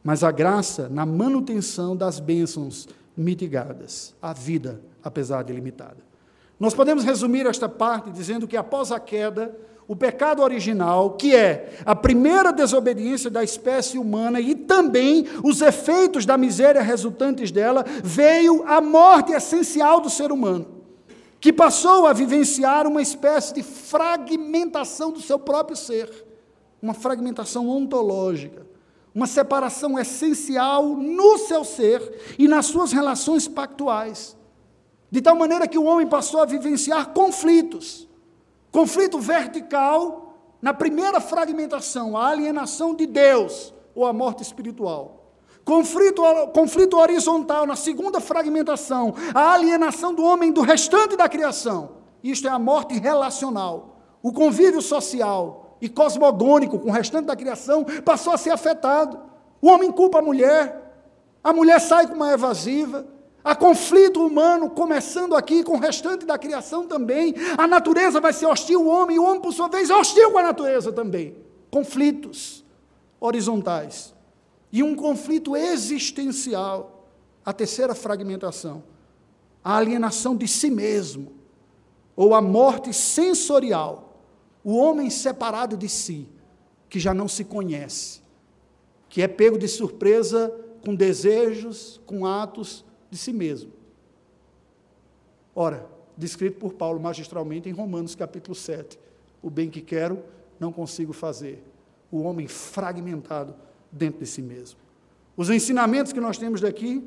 A: mas a graça na manutenção das bênçãos mitigadas, a vida, apesar de limitada. Nós podemos resumir esta parte dizendo que após a queda, o pecado original, que é a primeira desobediência da espécie humana e também os efeitos da miséria resultantes dela, veio a morte essencial do ser humano que passou a vivenciar uma espécie de fragmentação do seu próprio ser, uma fragmentação ontológica, uma separação essencial no seu ser e nas suas relações pactuais. De tal maneira que o homem passou a vivenciar conflitos. Conflito vertical, na primeira fragmentação, a alienação de Deus ou a morte espiritual. Conflito, conflito horizontal na segunda fragmentação, a alienação do homem do restante da criação. Isto é a morte relacional. O convívio social e cosmogônico com o restante da criação passou a ser afetado. O homem culpa a mulher, a mulher sai com uma evasiva, há conflito humano começando aqui com o restante da criação também. A natureza vai ser hostil ao homem, e o homem, por sua vez, é hostil com a natureza também. Conflitos horizontais e um conflito existencial. A terceira fragmentação, a alienação de si mesmo, ou a morte sensorial, o homem separado de si, que já não se conhece, que é pego de surpresa com desejos, com atos de si mesmo. Ora, descrito por Paulo magistralmente em Romanos capítulo 7, o bem que quero, não consigo fazer. O homem fragmentado dentro de si mesmo. Os ensinamentos que nós temos daqui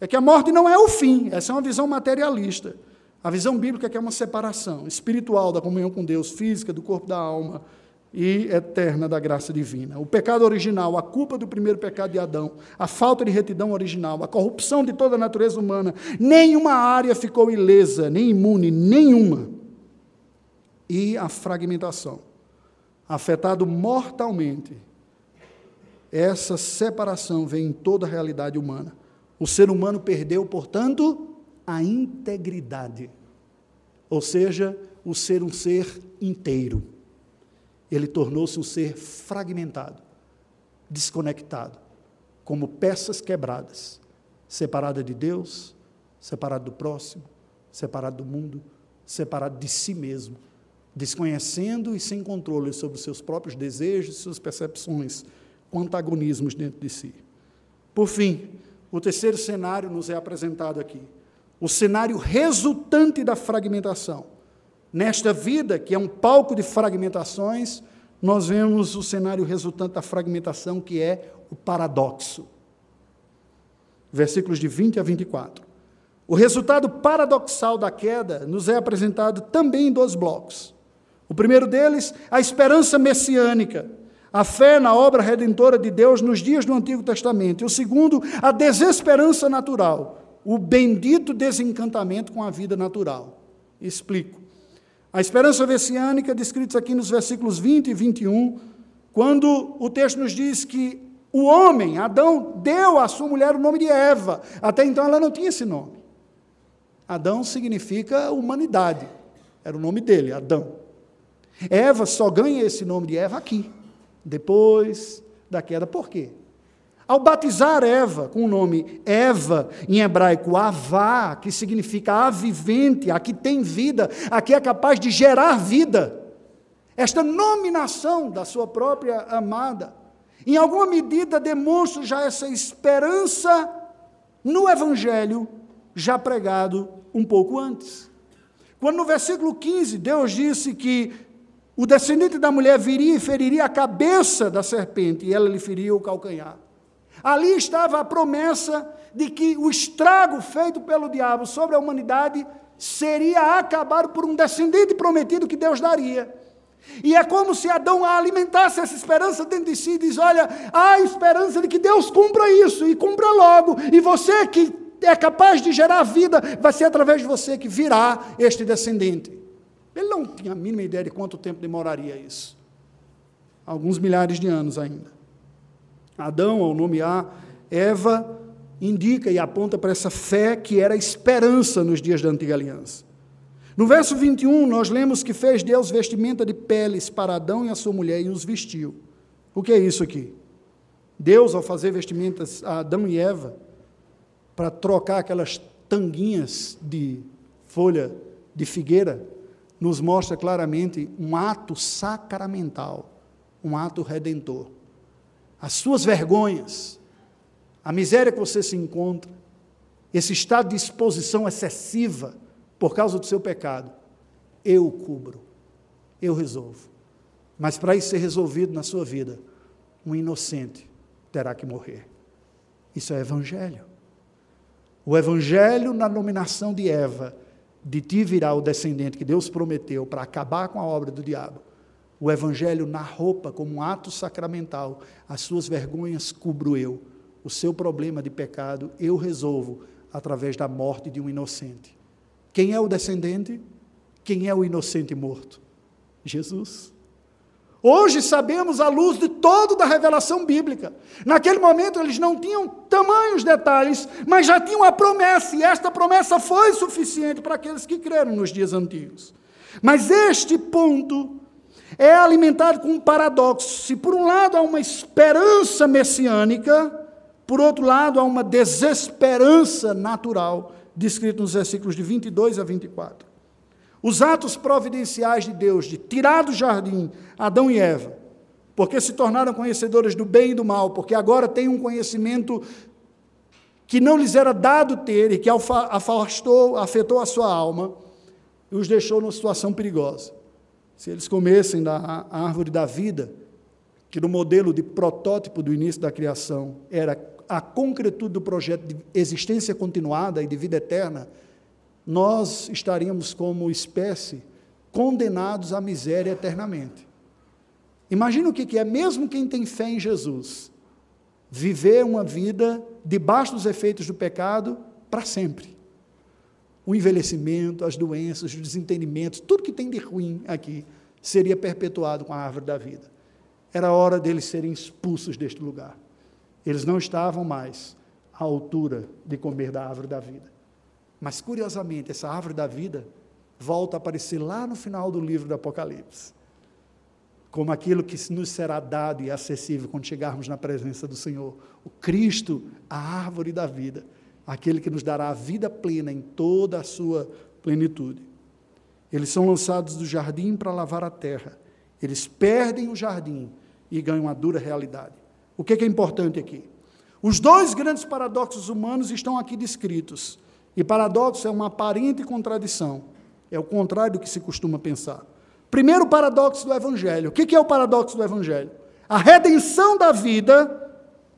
A: é que a morte não é o fim, essa é uma visão materialista. A visão bíblica é que é uma separação espiritual da comunhão com Deus, física, do corpo da alma e eterna da graça divina. O pecado original, a culpa do primeiro pecado de Adão, a falta de retidão original, a corrupção de toda a natureza humana, nenhuma área ficou ilesa, nem imune, nenhuma. E a fragmentação, afetado mortalmente essa separação vem em toda a realidade humana. O ser humano perdeu, portanto, a integridade. Ou seja, o ser um ser inteiro. Ele tornou-se um ser fragmentado, desconectado, como peças quebradas, separado de Deus, separado do próximo, separado do mundo, separado de si mesmo, desconhecendo e sem controle sobre os seus próprios desejos suas percepções antagonismos dentro de si. Por fim, o terceiro cenário nos é apresentado aqui. O cenário resultante da fragmentação. Nesta vida, que é um palco de fragmentações, nós vemos o cenário resultante da fragmentação, que é o paradoxo. Versículos de 20 a 24. O resultado paradoxal da queda nos é apresentado também em dois blocos. O primeiro deles, a esperança messiânica, a fé na obra redentora de Deus nos dias do Antigo Testamento. E o segundo, a desesperança natural, o bendito desencantamento com a vida natural. Explico. A esperança messiânica, descrita aqui nos versículos 20 e 21, quando o texto nos diz que o homem, Adão, deu à sua mulher o nome de Eva. Até então ela não tinha esse nome. Adão significa humanidade. Era o nome dele, Adão. Eva só ganha esse nome de Eva aqui depois da queda. Por quê? Ao batizar Eva com o nome Eva, em hebraico Avá, que significa a vivente, a que tem vida, a que é capaz de gerar vida, esta nominação da sua própria amada, em alguma medida demonstra já essa esperança no Evangelho já pregado um pouco antes. Quando no versículo 15 Deus disse que o descendente da mulher viria e feriria a cabeça da serpente, e ela lhe feria o calcanhar. Ali estava a promessa de que o estrago feito pelo diabo sobre a humanidade seria acabado por um descendente prometido que Deus daria. E é como se Adão alimentasse essa esperança dentro de si e diz: Olha, há esperança de que Deus cumpra isso e cumpra logo, e você que é capaz de gerar vida, vai ser através de você que virá este descendente. Ele não tinha a mínima ideia de quanto tempo demoraria isso. Alguns milhares de anos ainda. Adão, ao nomear Eva, indica e aponta para essa fé que era esperança nos dias da antiga aliança. No verso 21, nós lemos que fez Deus vestimenta de peles para Adão e a sua mulher e os vestiu. O que é isso aqui? Deus, ao fazer vestimentas a Adão e Eva, para trocar aquelas tanguinhas de folha de figueira nos mostra claramente um ato sacramental, um ato redentor. As suas vergonhas, a miséria que você se encontra, esse estado de exposição excessiva por causa do seu pecado, eu cubro, eu resolvo. Mas para isso ser resolvido na sua vida, um inocente terá que morrer. Isso é evangelho. O evangelho na nominação de Eva de ti virá o descendente que Deus prometeu para acabar com a obra do diabo. O Evangelho na roupa, como um ato sacramental, as suas vergonhas cubro eu, o seu problema de pecado eu resolvo através da morte de um inocente. Quem é o descendente? Quem é o inocente morto? Jesus. Hoje sabemos à luz de toda da revelação bíblica. Naquele momento eles não tinham tamanhos detalhes, mas já tinham a promessa, e esta promessa foi suficiente para aqueles que creram nos dias antigos. Mas este ponto é alimentado com um paradoxo. Se por um lado há uma esperança messiânica, por outro lado há uma desesperança natural, descrito nos versículos de 22 a 24. Os atos providenciais de Deus de tirar do jardim Adão e Eva, porque se tornaram conhecedores do bem e do mal, porque agora têm um conhecimento que não lhes era dado ter e que afastou, afetou a sua alma e os deixou numa situação perigosa. Se eles comessem da árvore da vida, que no modelo de protótipo do início da criação era a concretude do projeto de existência continuada e de vida eterna, nós estaríamos como espécie condenados à miséria eternamente. Imagina o que é, mesmo quem tem fé em Jesus, viver uma vida debaixo dos efeitos do pecado para sempre. O envelhecimento, as doenças, os desentendimentos, tudo que tem de ruim aqui, seria perpetuado com a árvore da vida. Era hora deles serem expulsos deste lugar. Eles não estavam mais à altura de comer da árvore da vida. Mas, curiosamente, essa árvore da vida volta a aparecer lá no final do livro do Apocalipse, como aquilo que nos será dado e acessível quando chegarmos na presença do Senhor. O Cristo, a árvore da vida, aquele que nos dará a vida plena em toda a sua plenitude. Eles são lançados do jardim para lavar a terra. Eles perdem o jardim e ganham uma dura realidade. O que é importante aqui? Os dois grandes paradoxos humanos estão aqui descritos. E paradoxo é uma aparente contradição. É o contrário do que se costuma pensar. Primeiro paradoxo do Evangelho. O que é o paradoxo do Evangelho? A redenção da vida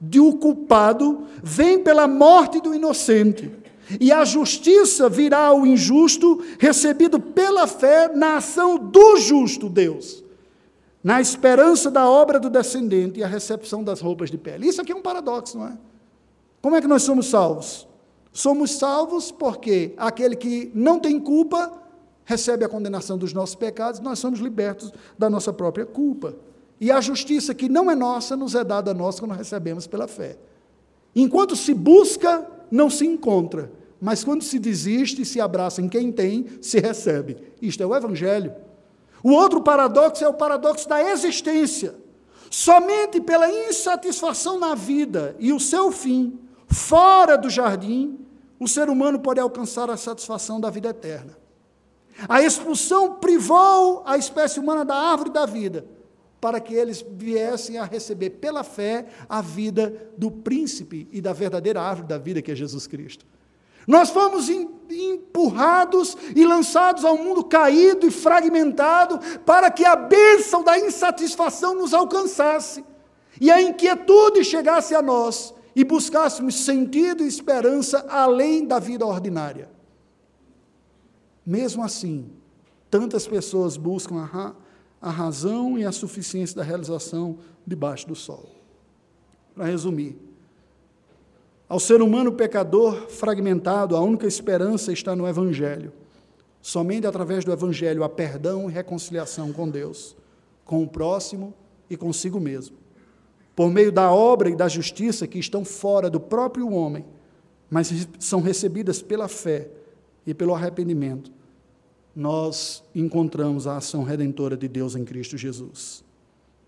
A: de um culpado vem pela morte do inocente. E a justiça virá ao injusto, recebido pela fé na ação do justo Deus, na esperança da obra do descendente e a recepção das roupas de pele. Isso aqui é um paradoxo, não é? Como é que nós somos salvos? Somos salvos porque aquele que não tem culpa recebe a condenação dos nossos pecados, nós somos libertos da nossa própria culpa. E a justiça que não é nossa nos é dada a nós quando recebemos pela fé. Enquanto se busca, não se encontra. Mas quando se desiste e se abraça em quem tem, se recebe. Isto é o Evangelho. O outro paradoxo é o paradoxo da existência. Somente pela insatisfação na vida e o seu fim, Fora do jardim, o ser humano pode alcançar a satisfação da vida eterna. A expulsão privou a espécie humana da árvore da vida, para que eles viessem a receber pela fé a vida do príncipe e da verdadeira árvore da vida, que é Jesus Cristo. Nós fomos empurrados e lançados ao mundo caído e fragmentado para que a bênção da insatisfação nos alcançasse e a inquietude chegasse a nós e buscássemos sentido e esperança além da vida ordinária. Mesmo assim, tantas pessoas buscam a, a razão e a suficiência da realização debaixo do sol. Para resumir, ao ser humano pecador fragmentado, a única esperança está no Evangelho. Somente através do Evangelho há perdão e reconciliação com Deus, com o próximo e consigo mesmo por meio da obra e da justiça que estão fora do próprio homem, mas são recebidas pela fé e pelo arrependimento, nós encontramos a ação redentora de Deus em Cristo Jesus.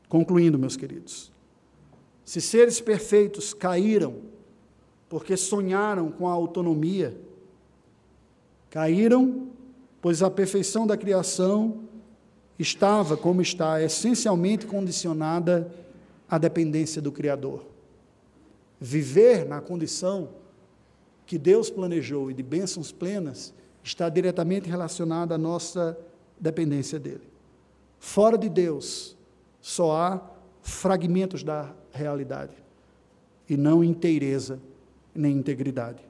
A: Concluindo, meus queridos, se seres perfeitos caíram porque sonharam com a autonomia, caíram, pois a perfeição da criação estava, como está, essencialmente condicionada a dependência do Criador. Viver na condição que Deus planejou e de bênçãos plenas está diretamente relacionado à nossa dependência dele. Fora de Deus, só há fragmentos da realidade e não inteireza nem integridade.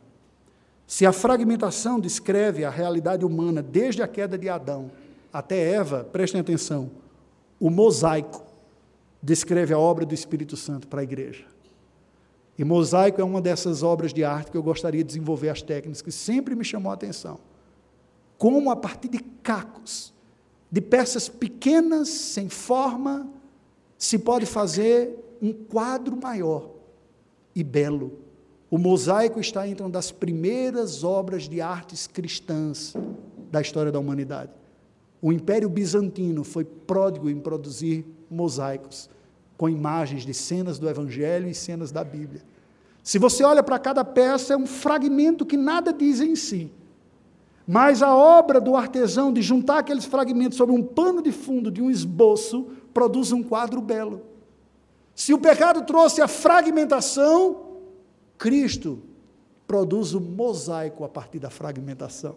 A: Se a fragmentação descreve a realidade humana desde a queda de Adão até Eva, prestem atenção, o mosaico descreve a obra do Espírito Santo para a igreja. E mosaico é uma dessas obras de arte que eu gostaria de desenvolver as técnicas, que sempre me chamou a atenção. Como a partir de cacos, de peças pequenas, sem forma, se pode fazer um quadro maior e belo. O mosaico está entre uma das primeiras obras de artes cristãs da história da humanidade. O Império Bizantino foi pródigo em produzir mosaicos com imagens de cenas do Evangelho e cenas da Bíblia. Se você olha para cada peça, é um fragmento que nada diz em si. Mas a obra do artesão de juntar aqueles fragmentos sobre um pano de fundo de um esboço produz um quadro belo. Se o pecado trouxe a fragmentação, Cristo produz o mosaico a partir da fragmentação.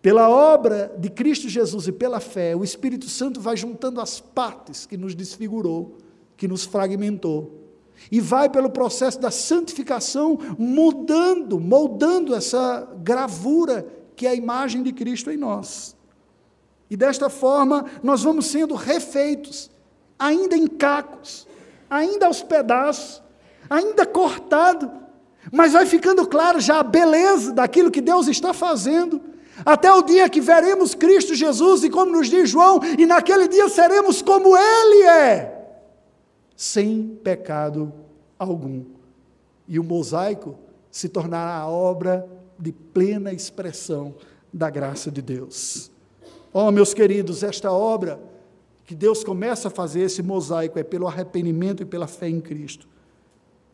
A: Pela obra de Cristo Jesus e pela fé, o Espírito Santo vai juntando as partes que nos desfigurou, que nos fragmentou, e vai pelo processo da santificação mudando, moldando essa gravura que é a imagem de Cristo em nós. E desta forma, nós vamos sendo refeitos, ainda em cacos, ainda aos pedaços, ainda cortado, mas vai ficando claro já a beleza daquilo que Deus está fazendo até o dia que veremos Cristo Jesus, e como nos diz João, e naquele dia seremos como Ele é, sem pecado algum. E o mosaico se tornará a obra de plena expressão da graça de Deus. Oh, meus queridos, esta obra que Deus começa a fazer, esse mosaico, é pelo arrependimento e pela fé em Cristo.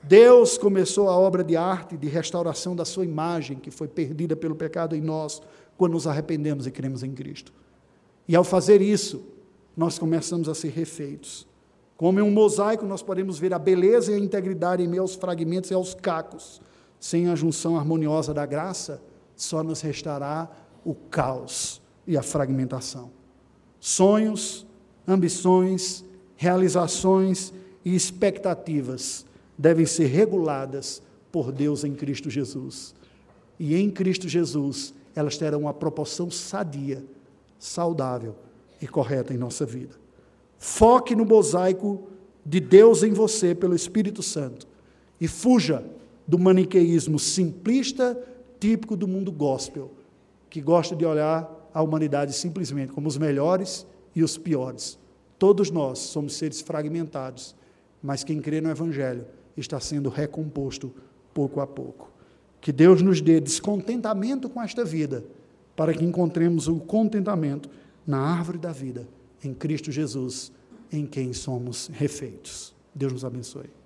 A: Deus começou a obra de arte, de restauração da sua imagem, que foi perdida pelo pecado em nós, quando nos arrependemos e cremos em Cristo. E ao fazer isso, nós começamos a ser refeitos. Como em um mosaico, nós podemos ver a beleza e a integridade em meio aos fragmentos e aos cacos. Sem a junção harmoniosa da graça, só nos restará o caos e a fragmentação. Sonhos, ambições, realizações e expectativas devem ser reguladas por Deus em Cristo Jesus. E em Cristo Jesus, elas terão uma proporção sadia, saudável e correta em nossa vida. Foque no mosaico de Deus em você pelo Espírito Santo e fuja do maniqueísmo simplista típico do mundo gospel, que gosta de olhar a humanidade simplesmente como os melhores e os piores. Todos nós somos seres fragmentados, mas quem crê no Evangelho está sendo recomposto pouco a pouco. Que Deus nos dê descontentamento com esta vida, para que encontremos o contentamento na árvore da vida, em Cristo Jesus, em quem somos refeitos. Deus nos abençoe.